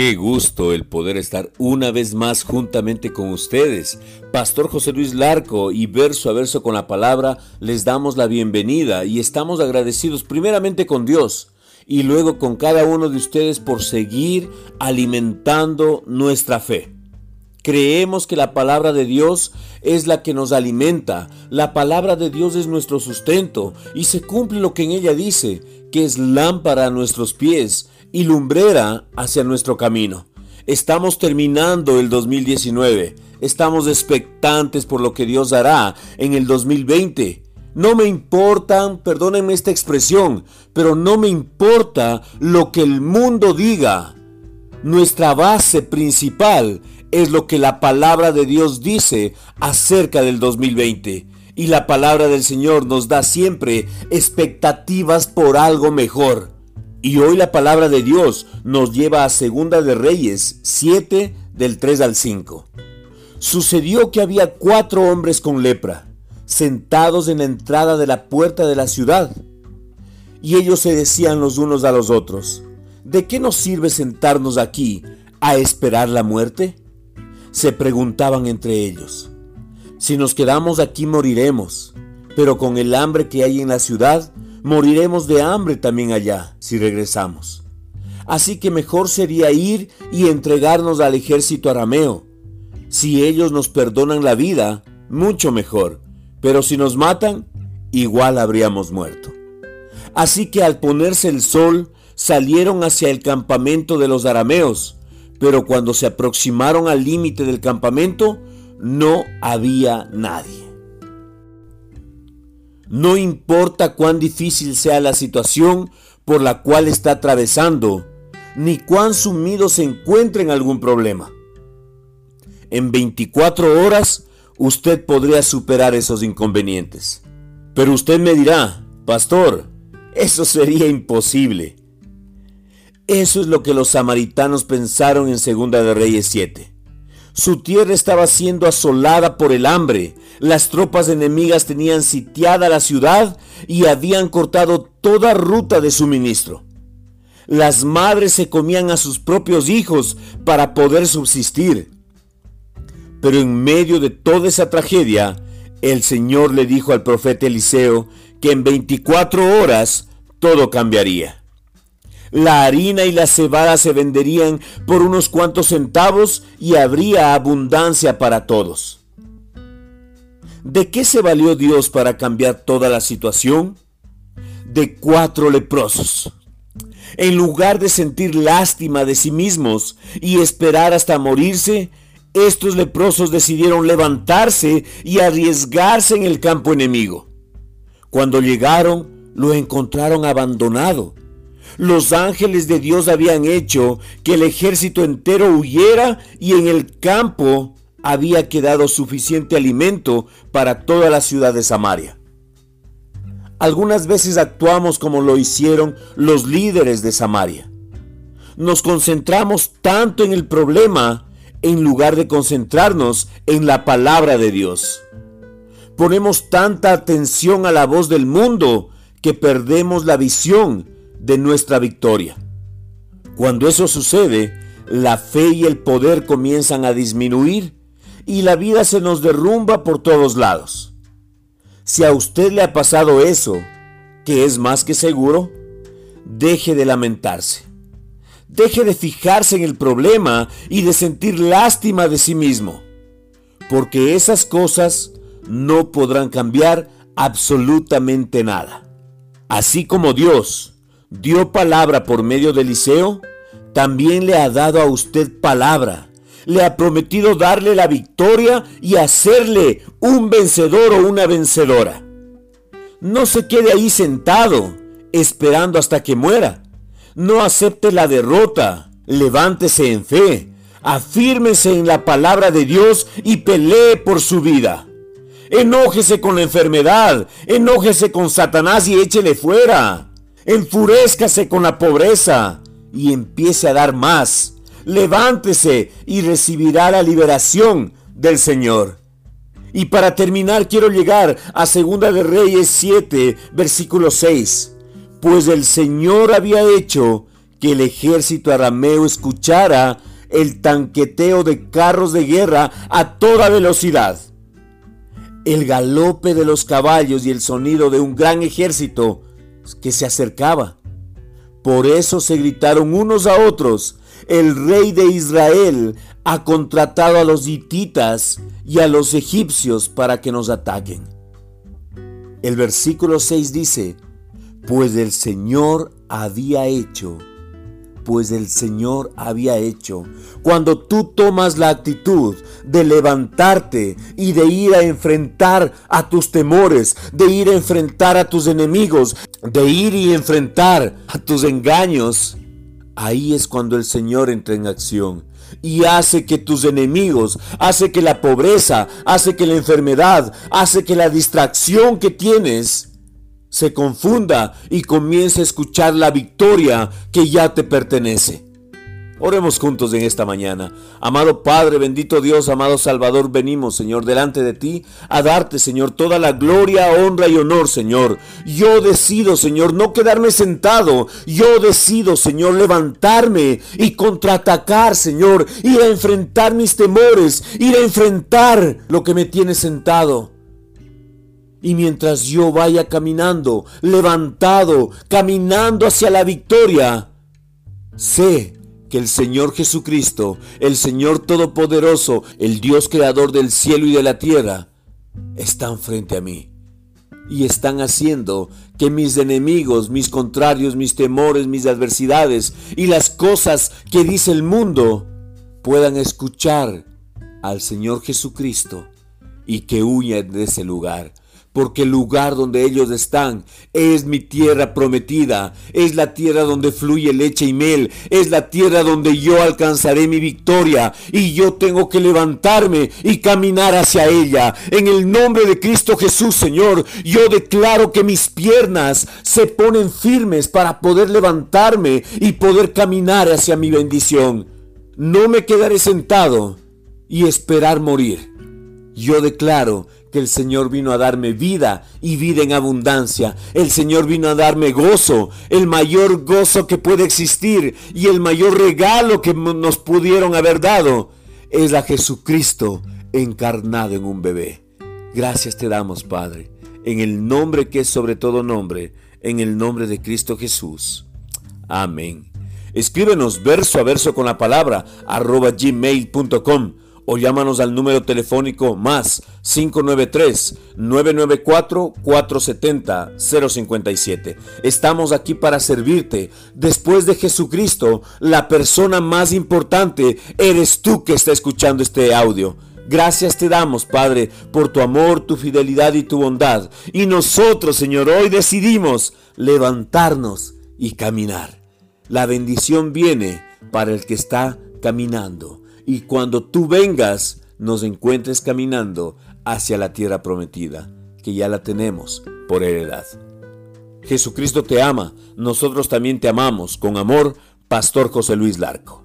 Qué gusto el poder estar una vez más juntamente con ustedes. Pastor José Luis Larco y verso a verso con la palabra les damos la bienvenida y estamos agradecidos primeramente con Dios y luego con cada uno de ustedes por seguir alimentando nuestra fe. Creemos que la palabra de Dios es la que nos alimenta, la palabra de Dios es nuestro sustento y se cumple lo que en ella dice, que es lámpara a nuestros pies y lumbrera hacia nuestro camino. Estamos terminando el 2019, estamos expectantes por lo que Dios hará en el 2020. No me importan, perdónenme esta expresión, pero no me importa lo que el mundo diga. Nuestra base principal es lo que la palabra de Dios dice acerca del 2020. Y la palabra del Señor nos da siempre expectativas por algo mejor. Y hoy la palabra de Dios nos lleva a Segunda de Reyes 7 del 3 al 5. Sucedió que había cuatro hombres con lepra, sentados en la entrada de la puerta de la ciudad. Y ellos se decían los unos a los otros, ¿de qué nos sirve sentarnos aquí a esperar la muerte? Se preguntaban entre ellos, si nos quedamos aquí moriremos, pero con el hambre que hay en la ciudad, moriremos de hambre también allá si regresamos. Así que mejor sería ir y entregarnos al ejército arameo. Si ellos nos perdonan la vida, mucho mejor, pero si nos matan, igual habríamos muerto. Así que al ponerse el sol, salieron hacia el campamento de los arameos, pero cuando se aproximaron al límite del campamento, no había nadie. No importa cuán difícil sea la situación por la cual está atravesando, ni cuán sumido se encuentre en algún problema. En 24 horas usted podría superar esos inconvenientes. Pero usted me dirá, pastor, eso sería imposible. Eso es lo que los samaritanos pensaron en Segunda de Reyes 7. Su tierra estaba siendo asolada por el hambre. Las tropas enemigas tenían sitiada la ciudad y habían cortado toda ruta de suministro. Las madres se comían a sus propios hijos para poder subsistir. Pero en medio de toda esa tragedia, el Señor le dijo al profeta Eliseo que en 24 horas todo cambiaría. La harina y la cebada se venderían por unos cuantos centavos y habría abundancia para todos. ¿De qué se valió Dios para cambiar toda la situación? De cuatro leprosos. En lugar de sentir lástima de sí mismos y esperar hasta morirse, estos leprosos decidieron levantarse y arriesgarse en el campo enemigo. Cuando llegaron, lo encontraron abandonado los ángeles de Dios habían hecho que el ejército entero huyera y en el campo había quedado suficiente alimento para toda la ciudad de Samaria. Algunas veces actuamos como lo hicieron los líderes de Samaria. Nos concentramos tanto en el problema en lugar de concentrarnos en la palabra de Dios. Ponemos tanta atención a la voz del mundo que perdemos la visión de nuestra victoria. Cuando eso sucede, la fe y el poder comienzan a disminuir y la vida se nos derrumba por todos lados. Si a usted le ha pasado eso, que es más que seguro, deje de lamentarse. Deje de fijarse en el problema y de sentir lástima de sí mismo, porque esas cosas no podrán cambiar absolutamente nada. Así como Dios dio palabra por medio de Eliseo, también le ha dado a usted palabra. Le ha prometido darle la victoria y hacerle un vencedor o una vencedora. No se quede ahí sentado, esperando hasta que muera. No acepte la derrota. Levántese en fe. Afírmese en la palabra de Dios y pelee por su vida. Enójese con la enfermedad. Enójese con Satanás y échele fuera. Enfurezcase con la pobreza y empiece a dar más. Levántese y recibirá la liberación del Señor. Y para terminar quiero llegar a Segunda de Reyes 7, versículo 6. Pues el Señor había hecho que el ejército arameo escuchara el tanqueteo de carros de guerra a toda velocidad. El galope de los caballos y el sonido de un gran ejército que se acercaba. Por eso se gritaron unos a otros, el rey de Israel ha contratado a los hititas y a los egipcios para que nos ataquen. El versículo 6 dice, pues el Señor había hecho pues el Señor había hecho. Cuando tú tomas la actitud de levantarte y de ir a enfrentar a tus temores, de ir a enfrentar a tus enemigos, de ir y enfrentar a tus engaños, ahí es cuando el Señor entra en acción y hace que tus enemigos, hace que la pobreza, hace que la enfermedad, hace que la distracción que tienes, se confunda y comience a escuchar la victoria que ya te pertenece. Oremos juntos en esta mañana. Amado Padre, bendito Dios, amado Salvador, venimos, Señor, delante de ti a darte, Señor, toda la gloria, honra y honor, Señor. Yo decido, Señor, no quedarme sentado. Yo decido, Señor, levantarme y contraatacar, Señor, ir a enfrentar mis temores, ir a enfrentar lo que me tiene sentado. Y mientras yo vaya caminando, levantado, caminando hacia la victoria, sé que el Señor Jesucristo, el Señor Todopoderoso, el Dios Creador del cielo y de la tierra, están frente a mí. Y están haciendo que mis enemigos, mis contrarios, mis temores, mis adversidades y las cosas que dice el mundo puedan escuchar al Señor Jesucristo y que huyan de ese lugar porque el lugar donde ellos están es mi tierra prometida, es la tierra donde fluye leche y mel, es la tierra donde yo alcanzaré mi victoria y yo tengo que levantarme y caminar hacia ella. En el nombre de Cristo Jesús, Señor, yo declaro que mis piernas se ponen firmes para poder levantarme y poder caminar hacia mi bendición. No me quedaré sentado y esperar morir. Yo declaro que el Señor vino a darme vida y vida en abundancia. El Señor vino a darme gozo, el mayor gozo que puede existir y el mayor regalo que nos pudieron haber dado es a Jesucristo encarnado en un bebé. Gracias te damos, Padre, en el nombre que es sobre todo nombre, en el nombre de Cristo Jesús. Amén. Escríbenos verso a verso con la palabra arroba gmail.com o llámanos al número telefónico más 593-994-470-057. Estamos aquí para servirte. Después de Jesucristo, la persona más importante eres tú que está escuchando este audio. Gracias te damos, Padre, por tu amor, tu fidelidad y tu bondad. Y nosotros, Señor, hoy decidimos levantarnos y caminar. La bendición viene para el que está caminando y cuando tú vengas nos encuentres caminando hacia la tierra prometida, que ya la tenemos por heredad. Jesucristo te ama, nosotros también te amamos. Con amor, Pastor José Luis Larco.